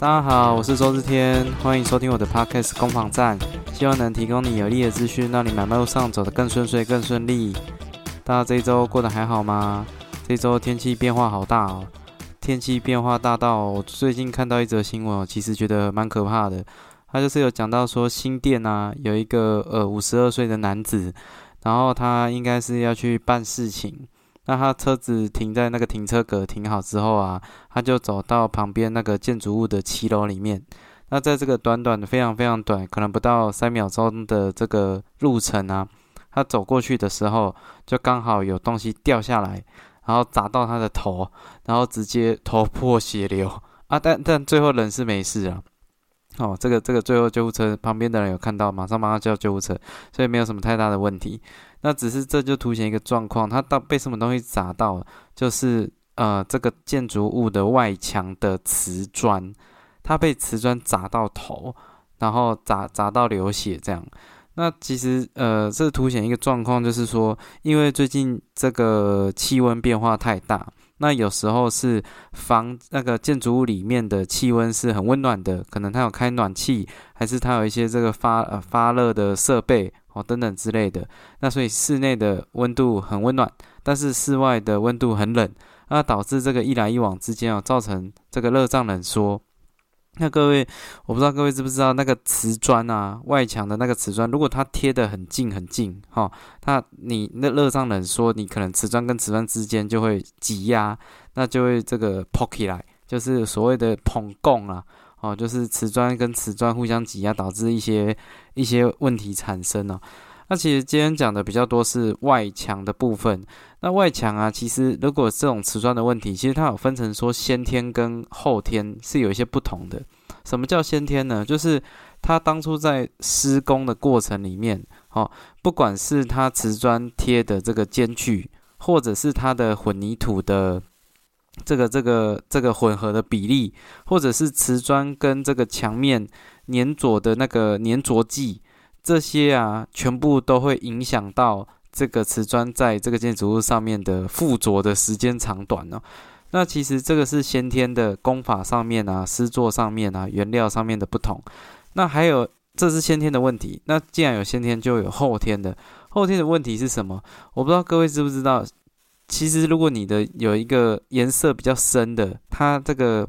大家好，我是周日天，欢迎收听我的 Podcast 攻防战，希望能提供你有利的资讯，让你买卖路上走得更顺遂、更顺利。大家这一周过得还好吗？这周天气变化好大哦，天气变化大到我最近看到一则新闻，其实觉得蛮可怕的。他就是有讲到说新店啊，有一个呃五十二岁的男子，然后他应该是要去办事情。那他车子停在那个停车格停好之后啊，他就走到旁边那个建筑物的七楼里面。那在这个短短的、非常非常短，可能不到三秒钟的这个路程啊，他走过去的时候，就刚好有东西掉下来，然后砸到他的头，然后直接头破血流啊！但但最后人是没事啊。哦，这个这个最后救护车旁边的人有看到，马上帮他叫救护车，所以没有什么太大的问题。那只是这就凸显一个状况，它到被什么东西砸到了，就是呃这个建筑物的外墙的瓷砖，它被瓷砖砸到头，然后砸砸到流血这样。那其实呃这凸显一个状况，就是说因为最近这个气温变化太大。那有时候是房那个建筑物里面的气温是很温暖的，可能它有开暖气，还是它有一些这个发呃发热的设备哦等等之类的。那所以室内的温度很温暖，但是室外的温度很冷，那导致这个一来一往之间哦，造成这个热胀冷缩。那各位，我不知道各位知不知道那个瓷砖啊，外墙的那个瓷砖，如果它贴得很近很近，哈，那你那热胀冷缩，你可能瓷砖跟瓷砖之间就会挤压，那就会这个 p o k e 来，就是所谓的碰共啊，哦，就是瓷砖跟瓷砖互相挤压，导致一些一些问题产生了。那其实今天讲的比较多是外墙的部分。那外墙啊，其实如果这种瓷砖的问题，其实它有分成说先天跟后天是有一些不同的。什么叫先天呢？就是它当初在施工的过程里面，哦，不管是它瓷砖贴的这个间距，或者是它的混凝土的这个这个这个混合的比例，或者是瓷砖跟这个墙面粘着的那个粘着剂。这些啊，全部都会影响到这个瓷砖在这个建筑物上面的附着的时间长短哦。那其实这个是先天的工法上面啊、施作上面啊、原料上面的不同。那还有，这是先天的问题。那既然有先天，就有后天的。后天的问题是什么？我不知道各位知不知道。其实如果你的有一个颜色比较深的，它这个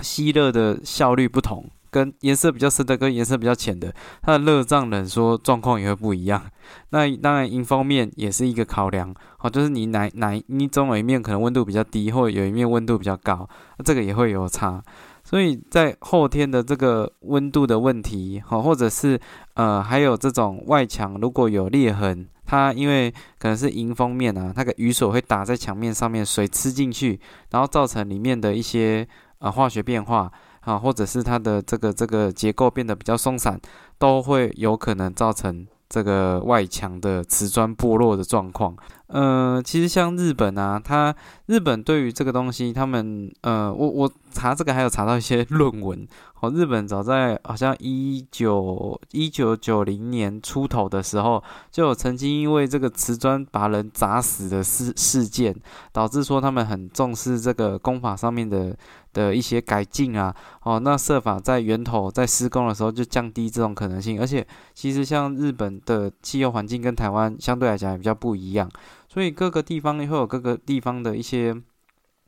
吸热的效率不同。跟颜色比较深的跟颜色比较浅的，它的热胀冷缩状况也会不一样。那 当然，迎风面也是一个考量，好，就是你哪哪你总有一面可能温度比较低，或者有一面温度比较高，那这个也会有差。所以在后天的这个温度的问题，好，或者是呃，还有这种外墙如果有裂痕，它因为可能是迎风面啊，那个雨水会打在墙面上面，水吃进去，然后造成里面的一些呃化学变化。啊，或者是它的这个这个结构变得比较松散，都会有可能造成这个外墙的瓷砖剥落的状况。呃，其实像日本啊，它日本对于这个东西，他们呃，我我查这个还有查到一些 论文。哦，日本早在好像一九一九九零年出头的时候，就有曾经因为这个瓷砖把人砸死的事事件，导致说他们很重视这个工法上面的的一些改进啊。哦，那设法在源头在施工的时候就降低这种可能性。而且其实像日本的气候环境跟台湾相对来讲也比较不一样。所以各个地方会有各个地方的一些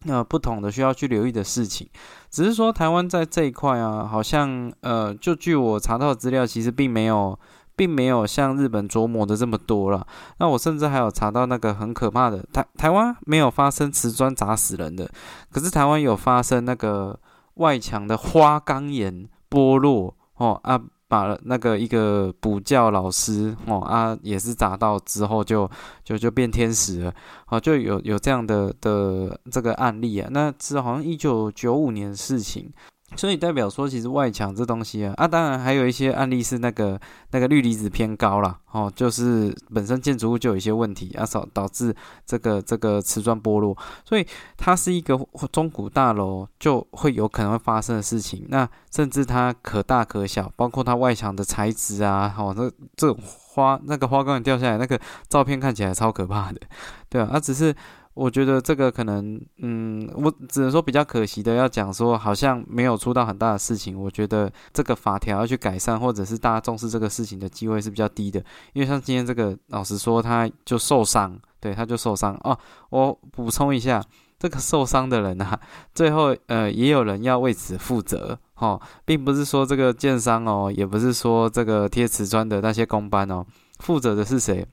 呃不同的需要去留意的事情，只是说台湾在这一块啊，好像呃，就据我查到的资料，其实并没有，并没有像日本琢磨的这么多了。那我甚至还有查到那个很可怕的台台湾没有发生瓷砖砸死人的，可是台湾有发生那个外墙的花岗岩剥落哦啊。把那个一个补教老师哦啊，也是砸到之后就就就变天使了，哦，就有有这样的的这个案例啊，那是好像一九九五年的事情。所以代表说，其实外墙这东西啊，啊，当然还有一些案例是那个那个氯离子偏高了，哦，就是本身建筑物就有一些问题啊，导导致这个这个瓷砖剥落，所以它是一个中古大楼就会有可能会发生的事情。那甚至它可大可小，包括它外墙的材质啊，哦，这这种花那个花岗岩掉下来，那个照片看起来超可怕的，对啊，它只是。我觉得这个可能，嗯，我只能说比较可惜的，要讲说好像没有出到很大的事情。我觉得这个法条要去改善，或者是大家重视这个事情的机会是比较低的。因为像今天这个，老实说，他就受伤，对，他就受伤哦。我补充一下，这个受伤的人啊，最后呃，也有人要为此负责，哈，并不是说这个建商哦，也不是说这个贴瓷砖的那些工班哦，负责的是谁？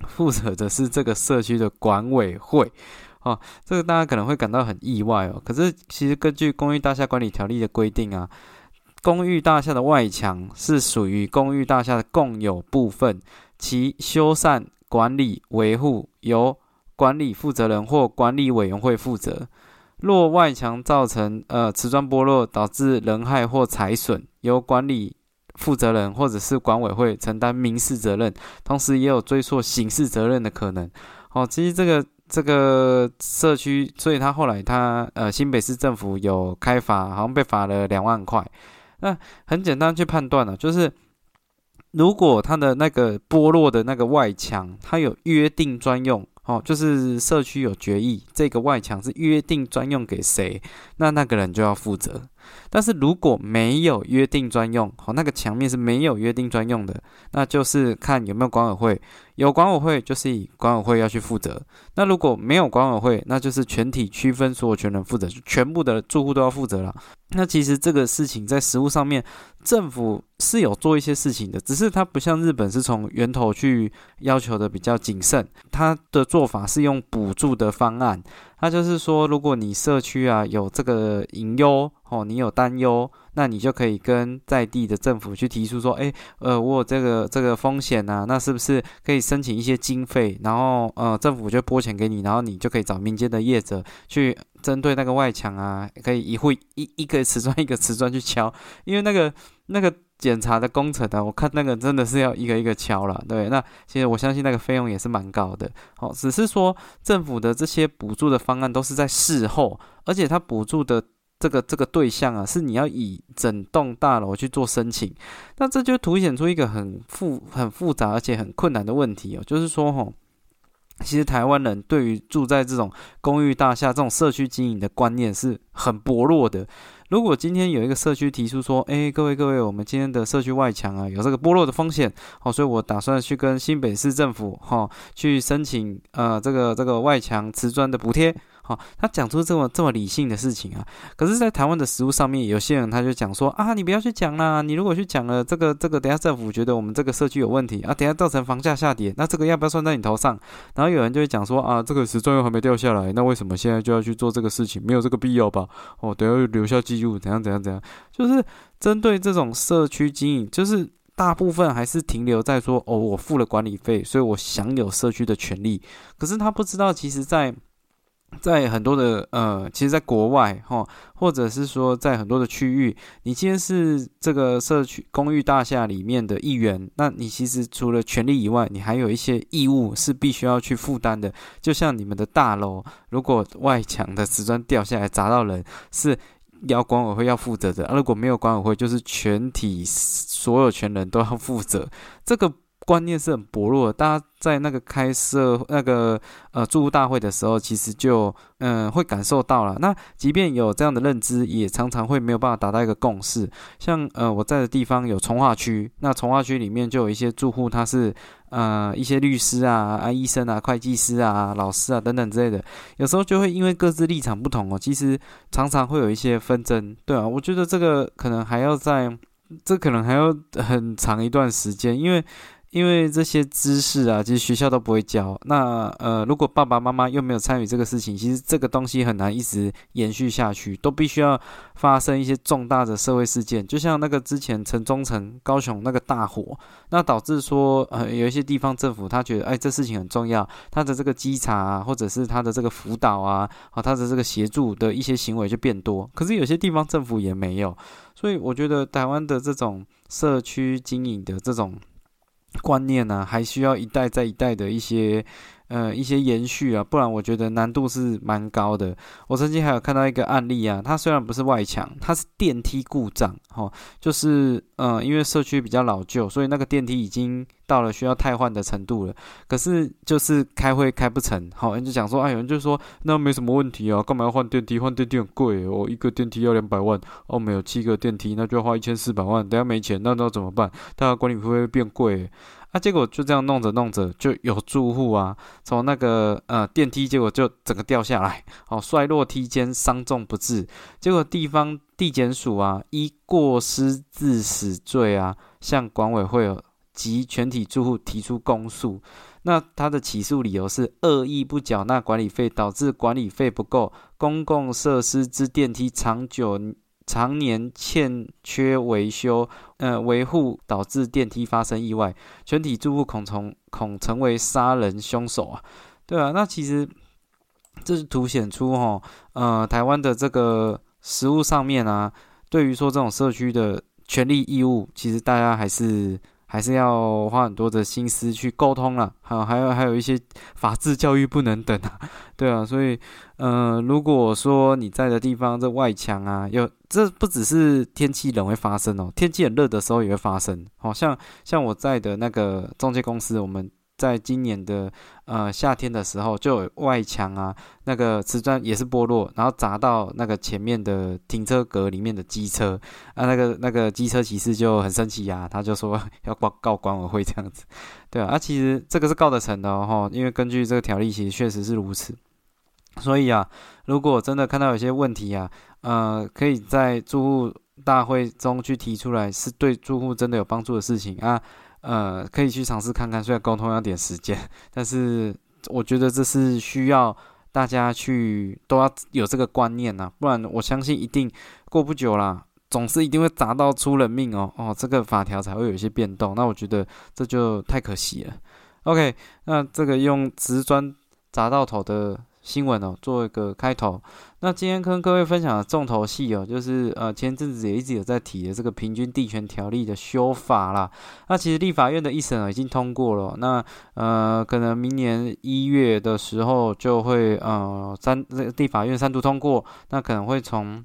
负责的是这个社区的管委会，哦，这个大家可能会感到很意外哦。可是其实根据公寓大厦管理条例的规定啊，公寓大厦的外墙是属于公寓大厦的共有部分，其修缮、管理、维护由管理负责人或管理委员会负责。若外墙造成呃瓷砖剥落，导致人害或财损，由管理。负责人或者是管委会承担民事责任，同时也有追溯刑事责任的可能。哦，其实这个这个社区，所以他后来他呃新北市政府有开罚，好像被罚了两万块。那很简单去判断了，就是如果他的那个剥落的那个外墙，它有约定专用。哦，就是社区有决议，这个外墙是约定专用给谁，那那个人就要负责。但是如果没有约定专用，好，那个墙面是没有约定专用的，那就是看有没有管委会。有管委会就是以管委会要去负责。那如果没有管委会，那就是全体区分所有权人负责，全部的住户都要负责了。那其实这个事情在实务上面，政府是有做一些事情的，只是它不像日本是从源头去要求的比较谨慎，它的做法是用补助的方案。那就是说，如果你社区啊有这个隐忧哦，你有担忧，那你就可以跟在地的政府去提出说，哎，呃，我有这个这个风险呐，那是不是可以申请一些经费，然后呃，政府就拨钱给你，然后你就可以找民间的业者去针对那个外墙啊，可以一户一一个瓷砖一个瓷砖去敲，因为那个那个。检查的工程呢？我看那个真的是要一个一个敲了，对。那其实我相信那个费用也是蛮高的，哦，只是说政府的这些补助的方案都是在事后，而且它补助的这个这个对象啊，是你要以整栋大楼去做申请，那这就凸显出一个很复很复杂而且很困难的问题哦，就是说吼，其实台湾人对于住在这种公寓大厦这种社区经营的观念是很薄弱的。如果今天有一个社区提出说，哎，各位各位，我们今天的社区外墙啊有这个剥落的风险，好，所以我打算去跟新北市政府哈去申请呃这个这个外墙瓷砖的补贴。哦，他讲出这么这么理性的事情啊，可是，在台湾的食物上面，有些人他就讲说啊，你不要去讲啦，你如果去讲了这个这个，等下政府觉得我们这个社区有问题啊，等下造成房价下跌，那这个要不要算在你头上？然后有人就会讲说啊，这个时钟又还没掉下来，那为什么现在就要去做这个事情？没有这个必要吧？哦，等下留下记录，怎样怎样怎样？就是针对这种社区经营，就是大部分还是停留在说哦，我付了管理费，所以我享有社区的权利。可是他不知道，其实，在在很多的呃，其实，在国外哈，或者是说在很多的区域，你今天是这个社区公寓大厦里面的一员，那你其实除了权利以外，你还有一些义务是必须要去负担的。就像你们的大楼，如果外墙的瓷砖掉下来砸到人，是要管委会要负责的；如果没有管委会，就是全体所有权人都要负责。这个。观念是很薄弱，大家在那个开设那个呃住户大会的时候，其实就嗯会感受到了。那即便有这样的认知，也常常会没有办法达到一个共识。像呃我在的地方有从化区，那从化区里面就有一些住户，他是呃一些律师啊、啊医生啊、会计师啊、老师啊等等之类的，有时候就会因为各自立场不同哦，其实常常会有一些纷争。对啊，我觉得这个可能还要在，这可能还要很长一段时间，因为。因为这些知识啊，其实学校都不会教。那呃，如果爸爸妈妈又没有参与这个事情，其实这个东西很难一直延续下去，都必须要发生一些重大的社会事件。就像那个之前城中城高雄那个大火，那导致说呃有一些地方政府他觉得哎这事情很重要，他的这个稽查啊，或者是他的这个辅导啊，啊他的这个协助的一些行为就变多。可是有些地方政府也没有，所以我觉得台湾的这种社区经营的这种。观念呢，还需要一代再一代的一些呃一些延续啊，不然我觉得难度是蛮高的。我曾经还有看到一个案例啊，它虽然不是外墙，它是电梯故障，哈，就是嗯，因为社区比较老旧，所以那个电梯已经到了需要汰换的程度了。可是就是开会开不成，好，人就讲说，哎，有人就说那没什么问题啊，干嘛要换电梯？换电梯很贵哦，一个电梯要两百万，哦，没有七个电梯，那就要花一千四百万，等下没钱，那那怎么办？大家管理费会变贵。啊，结果就这样弄着弄着，就有住户啊，从那个呃电梯，结果就整个掉下来，哦，摔落梯间，伤重不治。结果地方地检署啊，依过失致死罪啊，向管委会及全体住户提出公诉。那他的起诉理由是恶意不缴纳管理费，导致管理费不够，公共设施之电梯长久。常年欠缺维修，呃，维护导致电梯发生意外，全体住户恐从恐成为杀人凶手啊！对啊，那其实这是凸显出哈，呃，台湾的这个实物上面啊，对于说这种社区的权利义务，其实大家还是。还是要花很多的心思去沟通了，好，还有还有一些法制教育不能等啊，对啊，所以，呃，如果说你在的地方这外墙啊，有这不只是天气冷会发生哦，天气很热的时候也会发生，好像像我在的那个中介公司，我们。在今年的呃夏天的时候，就有外墙啊，那个瓷砖也是剥落，然后砸到那个前面的停车格里面的机车啊，那个那个机车骑士就很生气呀，他就说要告告管委会这样子，对啊，啊其实这个是告得成的哦，因为根据这个条例，其实确实是如此，所以啊，如果真的看到有些问题啊，呃，可以在住户大会中去提出来，是对住户真的有帮助的事情啊。呃，可以去尝试看看，虽然沟通要点时间，但是我觉得这是需要大家去都要有这个观念呐，不然我相信一定过不久啦，总是一定会砸到出人命哦哦，这个法条才会有一些变动，那我觉得这就太可惜了。OK，那这个用瓷砖砸到头的。新闻哦，做一个开头。那今天跟各位分享的重头戏哦，就是呃前阵子也一直有在提的这个平均地权条例的修法啦。那其实立法院的一审已经通过了，那呃可能明年一月的时候就会呃三立法院三读通过，那可能会从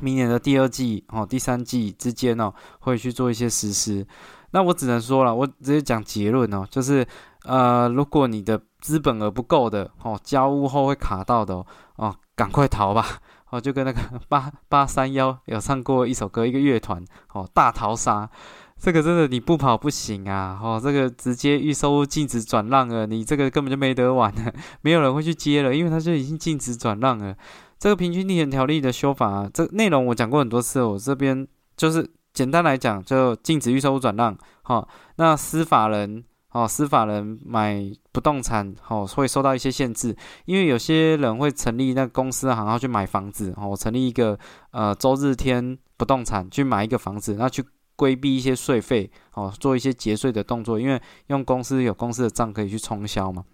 明年的第二季哦第三季之间哦会去做一些实施。那我只能说了，我直接讲结论哦，就是呃如果你的资本额不够的哦，交屋后会卡到的哦，赶快逃吧！哦，就跟那个 八八三幺有唱过一首歌，一个乐团哦，大逃杀，这个真的你不跑不行啊！哦，这个直接预售禁止转让了，你这个根本就没得玩了，没有人会去接了，因为它就已经禁止转让了。这个平均地权条例的修法，这内容我讲过很多次，我这边就是简单来讲，就禁止预售转让。好，那司法人。哦，司法人买不动产哦，会受到一些限制，因为有些人会成立那个公司行号去买房子哦，成立一个呃周日天不动产去买一个房子，那去规避一些税费哦，做一些节税的动作，因为用公司有公司的账可以去冲销嘛。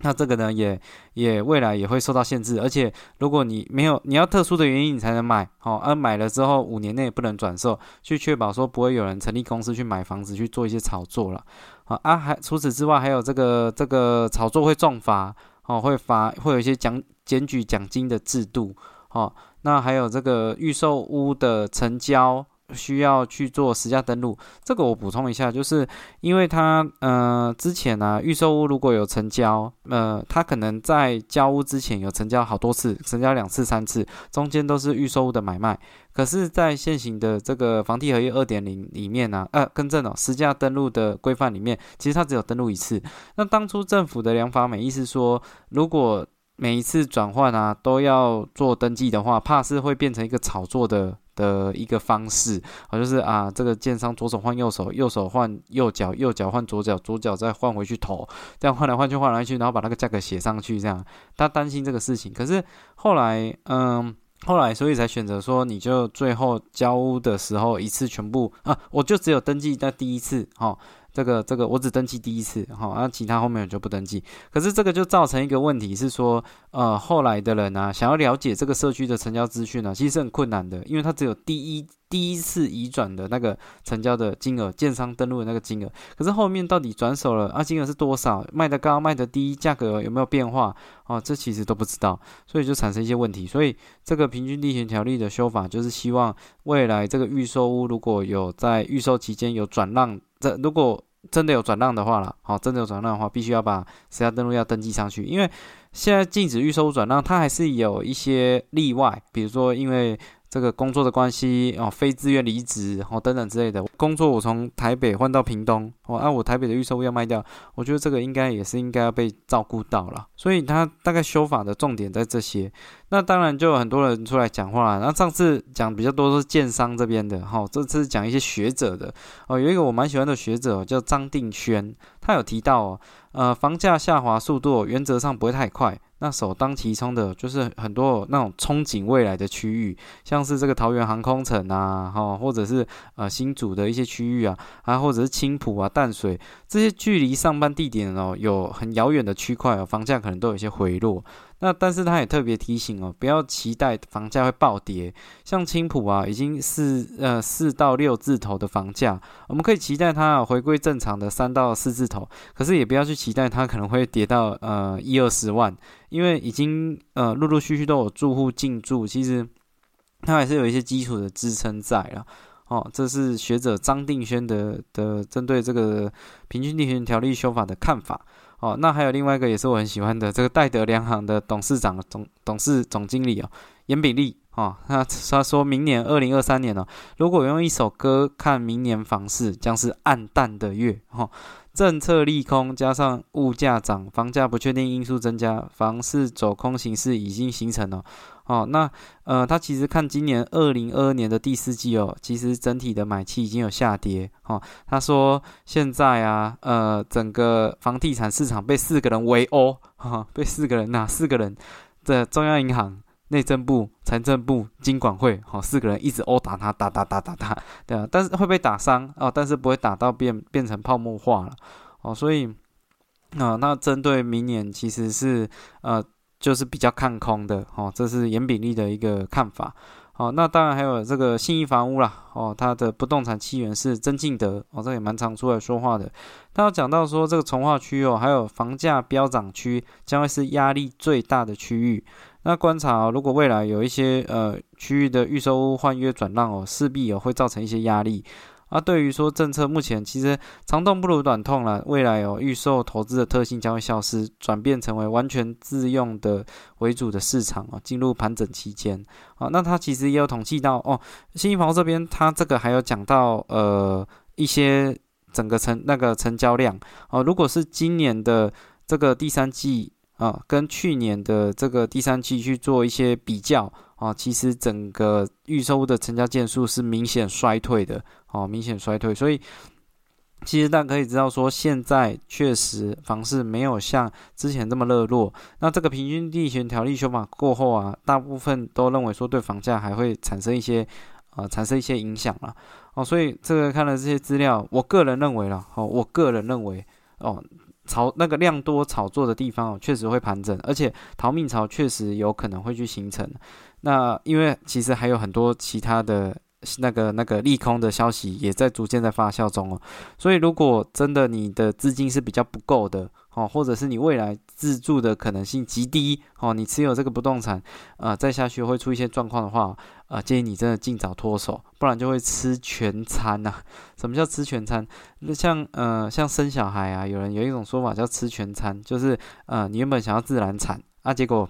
那这个呢，也也未来也会受到限制，而且如果你没有你要特殊的原因，你才能买，好，而买了之后五年内不能转售，去确保说不会有人成立公司去买房子去做一些炒作了，啊啊，还除此之外，还有这个这个炒作会重罚，哦，会罚会有一些奖检举奖金的制度，哦，那还有这个预售屋的成交。需要去做实价登录，这个我补充一下，就是因为他呃之前呢预售屋如果有成交，呃他可能在交屋之前有成交好多次，成交两次三次，中间都是预售屋的买卖。可是，在现行的这个房地合一二点零里面呢，呃更正哦，实价登录的规范里面，其实它只有登录一次。那当初政府的良法美意思说，如果每一次转换啊都要做登记的话，怕是会变成一个炒作的。的一个方式，好就是啊，这个建商左手换右手，右手换右脚，右脚换左脚，左脚再换回去投，这样换来换去换来去，然后把那个价格写上去，这样他担心这个事情。可是后来，嗯，后来所以才选择说，你就最后交屋的时候一次全部啊，我就只有登记在第一次，哈。这个这个我只登记第一次，哈，那其他后面我就不登记。可是这个就造成一个问题是说，呃，后来的人呢，想要了解这个社区的成交资讯呢，其实是很困难的，因为他只有第一第一次移转的那个成交的金额，建商登录的那个金额。可是后面到底转手了啊，金额是多少？卖的高，卖的低，价格有没有变化？哦，这其实都不知道，所以就产生一些问题。所以这个平均地权条例的修法，就是希望未来这个预售屋如果有在预售期间有转让，这如果真的有转让的话了，好，真的有转让的话，必须要把实价登录要登记上去，因为现在禁止预售转让，它还是有一些例外，比如说因为。这个工作的关系哦，非自愿离职哦，等等之类的。工作我从台北换到屏东哦，按我台北的预售要卖掉，我觉得这个应该也是应该要被照顾到了。所以他大概修法的重点在这些。那当然就有很多人出来讲话。那上次讲比较多是建商这边的哈，这次讲一些学者的哦。有一个我蛮喜欢的学者叫张定轩，他有提到哦，呃，房价下滑速度原则上不会太快。那首当其冲的就是很多那种憧憬未来的区域，像是这个桃园航空城啊，哈，或者是呃新竹的一些区域啊，啊，或者是青浦啊、淡水这些距离上班地点哦有很遥远的区块哦，房价可能都有一些回落。那但是他也特别提醒哦，不要期待房价会暴跌。像青浦啊，已经是呃四到六字头的房价，我们可以期待它回归正常的三到四字头。可是也不要去期待它可能会跌到呃一二十万，因为已经呃陆陆续续都有住户进驻，其实它还是有一些基础的支撑在了。哦，这是学者张定轩的的针对这个平均地权条例修法的看法。哦，那还有另外一个也是我很喜欢的，这个戴德良行的董事长总董事总经理哦，严比利哦，他他说明年二零二三年哦，如果用一首歌看明年房市，将是暗淡的月哦。政策利空加上物价涨，房价不确定因素增加，房市走空形势已经形成了。哦，那呃，他其实看今年二零二二年的第四季哦，其实整体的买气已经有下跌。哦，他说现在啊，呃，整个房地产市场被四个人围殴，哈，被四个人哪四个人的中央银行、内政部、财政部、金管会，好，四个人一直殴打他，打打打打打，对啊，但是会被打伤哦，但是不会打到变变成泡沫化了。哦，所以啊，那针对明年其实是呃。就是比较看空的哦，这是严炳利的一个看法。哦，那当然还有这个信义房屋啦，哦，它的不动产期源是曾敬德，哦，这也蛮常出来说话的。他有讲到说，这个从化区哦，还有房价飙涨区，将会是压力最大的区域。那观察，如果未来有一些呃区域的预售屋换约转让哦，势必也会造成一些压力。啊，对于说政策目前其实长痛不如短痛了，未来有预售投资的特性将会消失，转变成为完全自用的为主的市场啊，进入盘整期间啊。那他其实也有统计到哦，新房这边他这个还有讲到呃一些整个成那个成交量哦，如果是今年的这个第三季啊，跟去年的这个第三季去做一些比较啊，其实整个预售的成交件数是明显衰退的。哦，明显衰退，所以其实大家可以知道说，现在确实房市没有像之前这么热络。那这个平均地权条例修法过后啊，大部分都认为说对房价还会产生一些啊产生一些影响了。哦，所以这个看了这些资料，我个人认为了，哦，我个人认为哦，炒那个量多炒作的地方哦，确实会盘整，而且逃命潮确实有可能会去形成。那因为其实还有很多其他的。那个那个利空的消息也在逐渐在发酵中哦，所以如果真的你的资金是比较不够的哦，或者是你未来自住的可能性极低哦，你持有这个不动产啊，再下去会出一些状况的话啊，建议你真的尽早脱手，不然就会吃全餐呐。什么叫吃全餐？那像呃像生小孩啊，有人有一种说法叫吃全餐，就是呃你原本想要自然产啊，结果。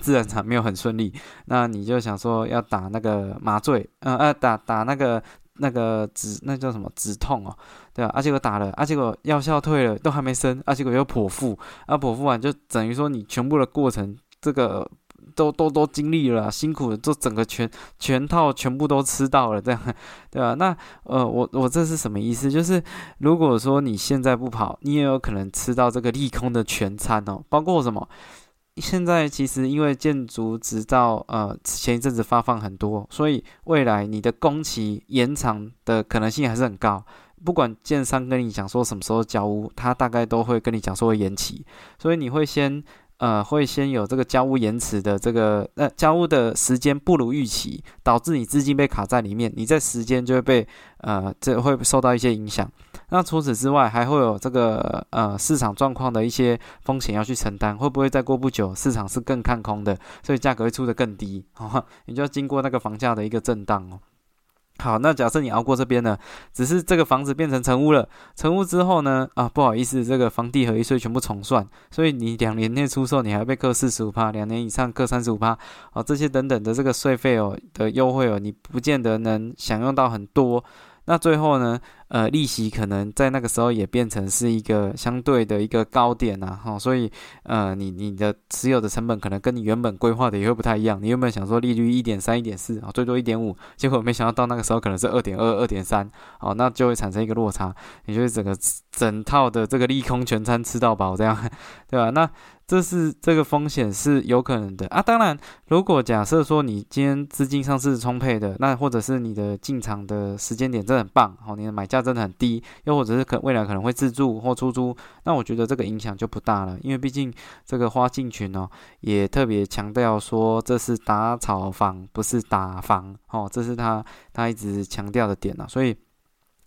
自然产没有很顺利，那你就想说要打那个麻醉，嗯呃打打那个那个止那叫什么止痛哦，对吧？啊结果打了，啊且我药效退了，都还没生，啊且我又剖腹，啊剖腹完就等于说你全部的过程，这个都都都经历了，辛苦的，都整个全全套全部都吃到了，这样对吧？那呃我我这是什么意思？就是如果说你现在不跑，你也有可能吃到这个利空的全餐哦，包括什么？现在其实因为建筑执照，呃，前一阵子发放很多，所以未来你的工期延长的可能性还是很高。不管建商跟你讲说什么时候交屋，他大概都会跟你讲说会延期，所以你会先。呃，会先有这个交屋延迟的这个，呃，交屋的时间不如预期，导致你资金被卡在里面，你在时间就会被呃，这会受到一些影响。那除此之外，还会有这个呃市场状况的一些风险要去承担，会不会再过不久市场是更看空的，所以价格会出的更低，你就要经过那个房价的一个震荡哦。好，那假设你熬过这边呢，只是这个房子变成成屋了，成屋之后呢，啊，不好意思，这个房地合一税全部重算，所以你两年内出售，你还被扣四十五趴，两年以上扣三十五趴，啊，这些等等的这个税费哦的优惠哦，你不见得能享用到很多。那最后呢？呃，利息可能在那个时候也变成是一个相对的一个高点呐，哈，所以呃，你你的持有的成本可能跟你原本规划的也会不太一样。你有没有想说利率一点三、一点四啊，最多一点五？结果没想到到那个时候可能是二点二、二点三，哦，那就会产生一个落差，你就会整个整套的这个利空全餐吃到饱，这样 对吧？那。这是这个风险是有可能的啊，当然，如果假设说你今天资金上是充沛的，那或者是你的进场的时间点真的很棒，好，你的买价真的很低，又或者是可未来可能会自住或出租，那我觉得这个影响就不大了，因为毕竟这个花进群哦，也特别强调说这是打炒房，不是打房，哦，这是他他一直强调的点啊，所以。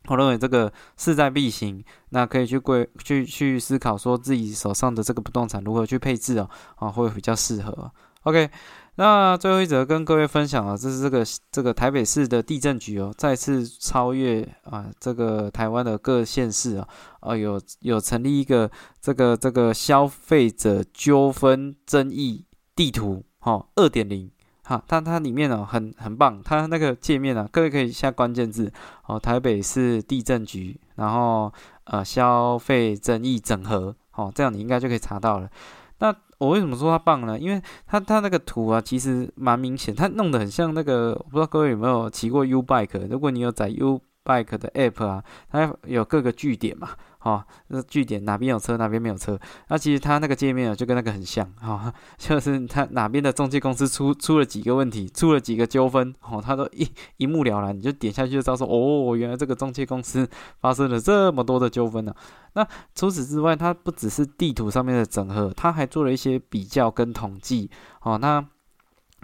我认为这个势在必行，那可以去规去去思考说自己手上的这个不动产如何去配置哦，啊会比较适合。OK，那最后一则跟各位分享啊，这是这个这个台北市的地震局哦，再次超越啊这个台湾的各县市啊，啊有有成立一个这个这个消费者纠纷争议地图哈二点零。哈，它它里面哦很很棒，它那个界面啊，各位可以下关键字哦，台北市地震局，然后呃消费争议整合，哦，这样你应该就可以查到了。我为什么说它棒呢？因为它它那个图啊，其实蛮明显，它弄得很像那个，我不知道各位有没有骑过 U Bike，如果你有载 U Bike 的 App 啊，它有各个据点嘛。哦，那据点哪边有车，哪边没有车。那其实它那个界面啊，就跟那个很像，哈，就是它哪边的中介公司出出了几个问题，出了几个纠纷，哦，它都一一目了然，你就点下去就知道说，哦，原来这个中介公司发生了这么多的纠纷呢。那除此之外，它不只是地图上面的整合，它还做了一些比较跟统计，哦，那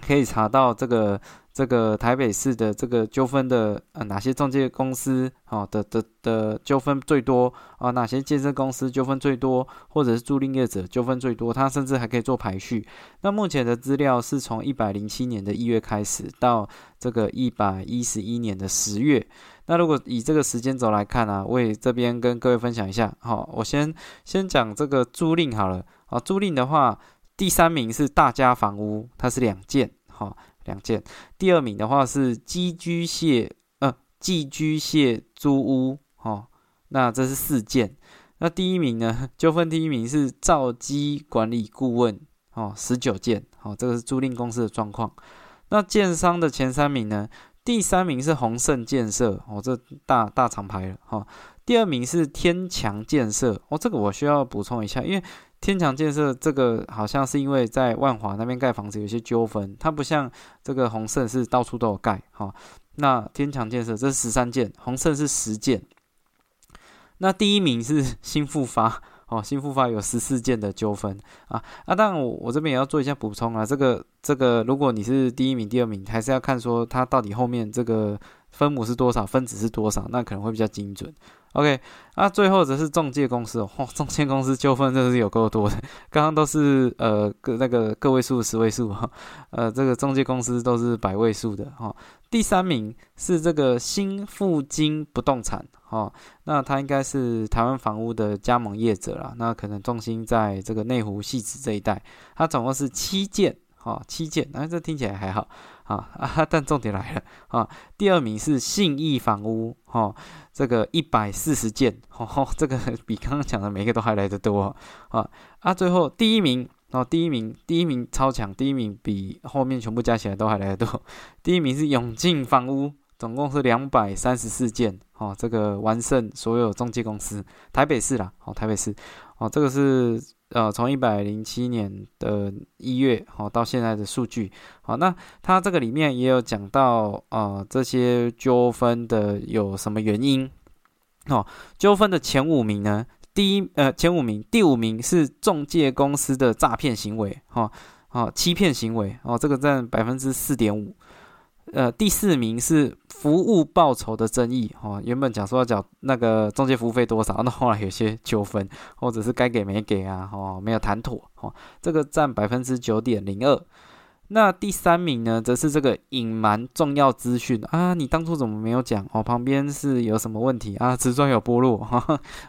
可以查到这个。这个台北市的这个纠纷的呃哪些中介公司啊的的的纠纷最多啊？哪些健身公司纠纷最多，或者是租赁业者纠纷最多？它甚至还可以做排序。那目前的资料是从一百零七年的一月开始到这个一百一十一年的十月。那如果以这个时间轴来看啊，我也这边跟各位分享一下。好，我先先讲这个租赁好了。啊，租赁的话，第三名是大家房屋，它是两件。好。两件，第二名的话是寄居蟹，呃，寄居蟹租屋，哦，那这是四件。那第一名呢？纠纷第一名是造机管理顾问，哦，十九件，哦，这个是租赁公司的状况。那建商的前三名呢？第三名是宏盛建设，哦，这大大厂牌了，哈。第二名是天强建设，哦，这个我需要补充一下，因为。天强建设这个好像是因为在万华那边盖房子有些纠纷，它不像这个宏盛是到处都有盖哈。那天强建设这是十三件，宏盛是十件。那第一名是新复发哦，新复发有十四件的纠纷啊啊！当然我我这边也要做一下补充啊，这个这个如果你是第一名、第二名，还是要看说它到底后面这个分母是多少，分子是多少，那可能会比较精准。OK，那最后则是中介公司哦，中介公司纠纷真的是有够多的。刚刚都是呃个那个个位数、十位数哈，呃这个中介公司都是百位数的哈。第三名是这个新富金不动产哈，那它应该是台湾房屋的加盟业者啦，那可能重心在这个内湖戏子这一带，它总共是七件哈，七件，那这听起来还好。啊 啊！但重点来了啊！第二名是信义房屋，哈，这个一百四十件，哦，这个 比刚刚讲的每个都还来得多啊！啊，最后第一名哦，第一名，第一名超强，第一名比后面全部加起来都还来得多。第一名是永进房屋，总共是两百三十四件，哦，这个完胜所有中介公司，台北市啦，哦，台北市，哦，这个是。呃，从一百零七年的一月好到现在的数据好，那它这个里面也有讲到呃这些纠纷的有什么原因哦，纠纷的前五名呢，第一呃前五名，第五名是中介公司的诈骗行为，哈，哦，欺骗行为，哦，这个占百分之四点五。呃，第四名是服务报酬的争议，哦，原本讲说要缴那个中介服务费多少，那后来有些纠纷，或者是该给没给啊，哦，没有谈妥，哦，这个占百分之九点零二。那第三名呢，则是这个隐瞒重要资讯啊，你当初怎么没有讲？哦，旁边是有什么问题啊？瓷砖有剥落，哈，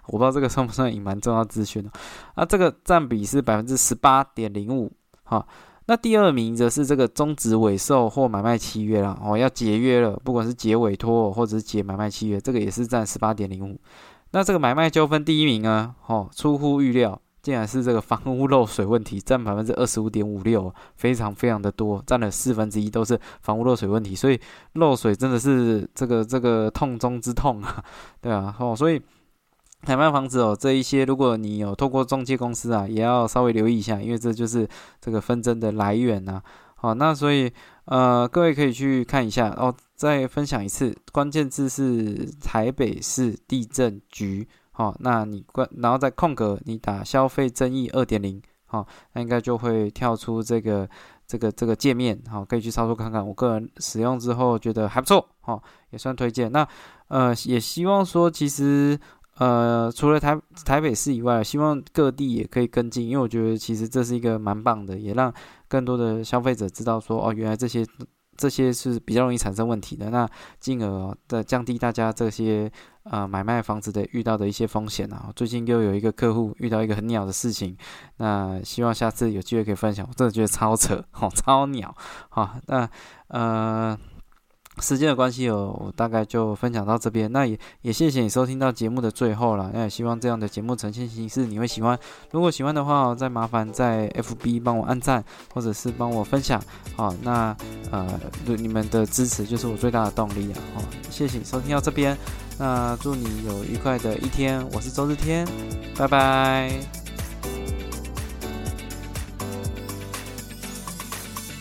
我不知道这个算不算隐瞒重要资讯啊，这个占比是百分之十八点零五，哈。那第二名则是这个终止委售或买卖契约了哦，要解约了，不管是解委托或者是解买卖契约，这个也是占十八点零五。那这个买卖纠纷第一名呢，哦，出乎预料，竟然是这个房屋漏水问题，占百分之二十五点五六，非常非常的多，占了四分之一都是房屋漏水问题，所以漏水真的是这个这个痛中之痛啊，对啊，哦，所以。买卖房子哦，这一些如果你有透过中介公司啊，也要稍微留意一下，因为这就是这个纷争的来源呐。好，那所以呃，各位可以去看一下哦。再分享一次，关键字是台北市地震局。好，那你关，然后在空格你打消费争议二点零，好，那应该就会跳出这个这个这个界面。好，可以去操作看看。我个人使用之后觉得还不错，好，也算推荐。那呃，也希望说其实。呃，除了台台北市以外，希望各地也可以跟进，因为我觉得其实这是一个蛮棒的，也让更多的消费者知道说，哦，原来这些这些是比较容易产生问题的，那进而的降低大家这些呃买卖房子的遇到的一些风险啊。最近又有一个客户遇到一个很鸟的事情，那希望下次有机会可以分享，我真的觉得超扯，哦，超鸟，好，那呃。时间的关系哦，我大概就分享到这边。那也也谢谢你收听到节目的最后了。那也希望这样的节目呈现形式你会喜欢。如果喜欢的话，再麻烦在 FB 帮我按赞，或者是帮我分享。好，那呃，你们的支持就是我最大的动力啊。好，谢谢你收听到这边。那祝你有愉快的一天。我是周日天，拜拜。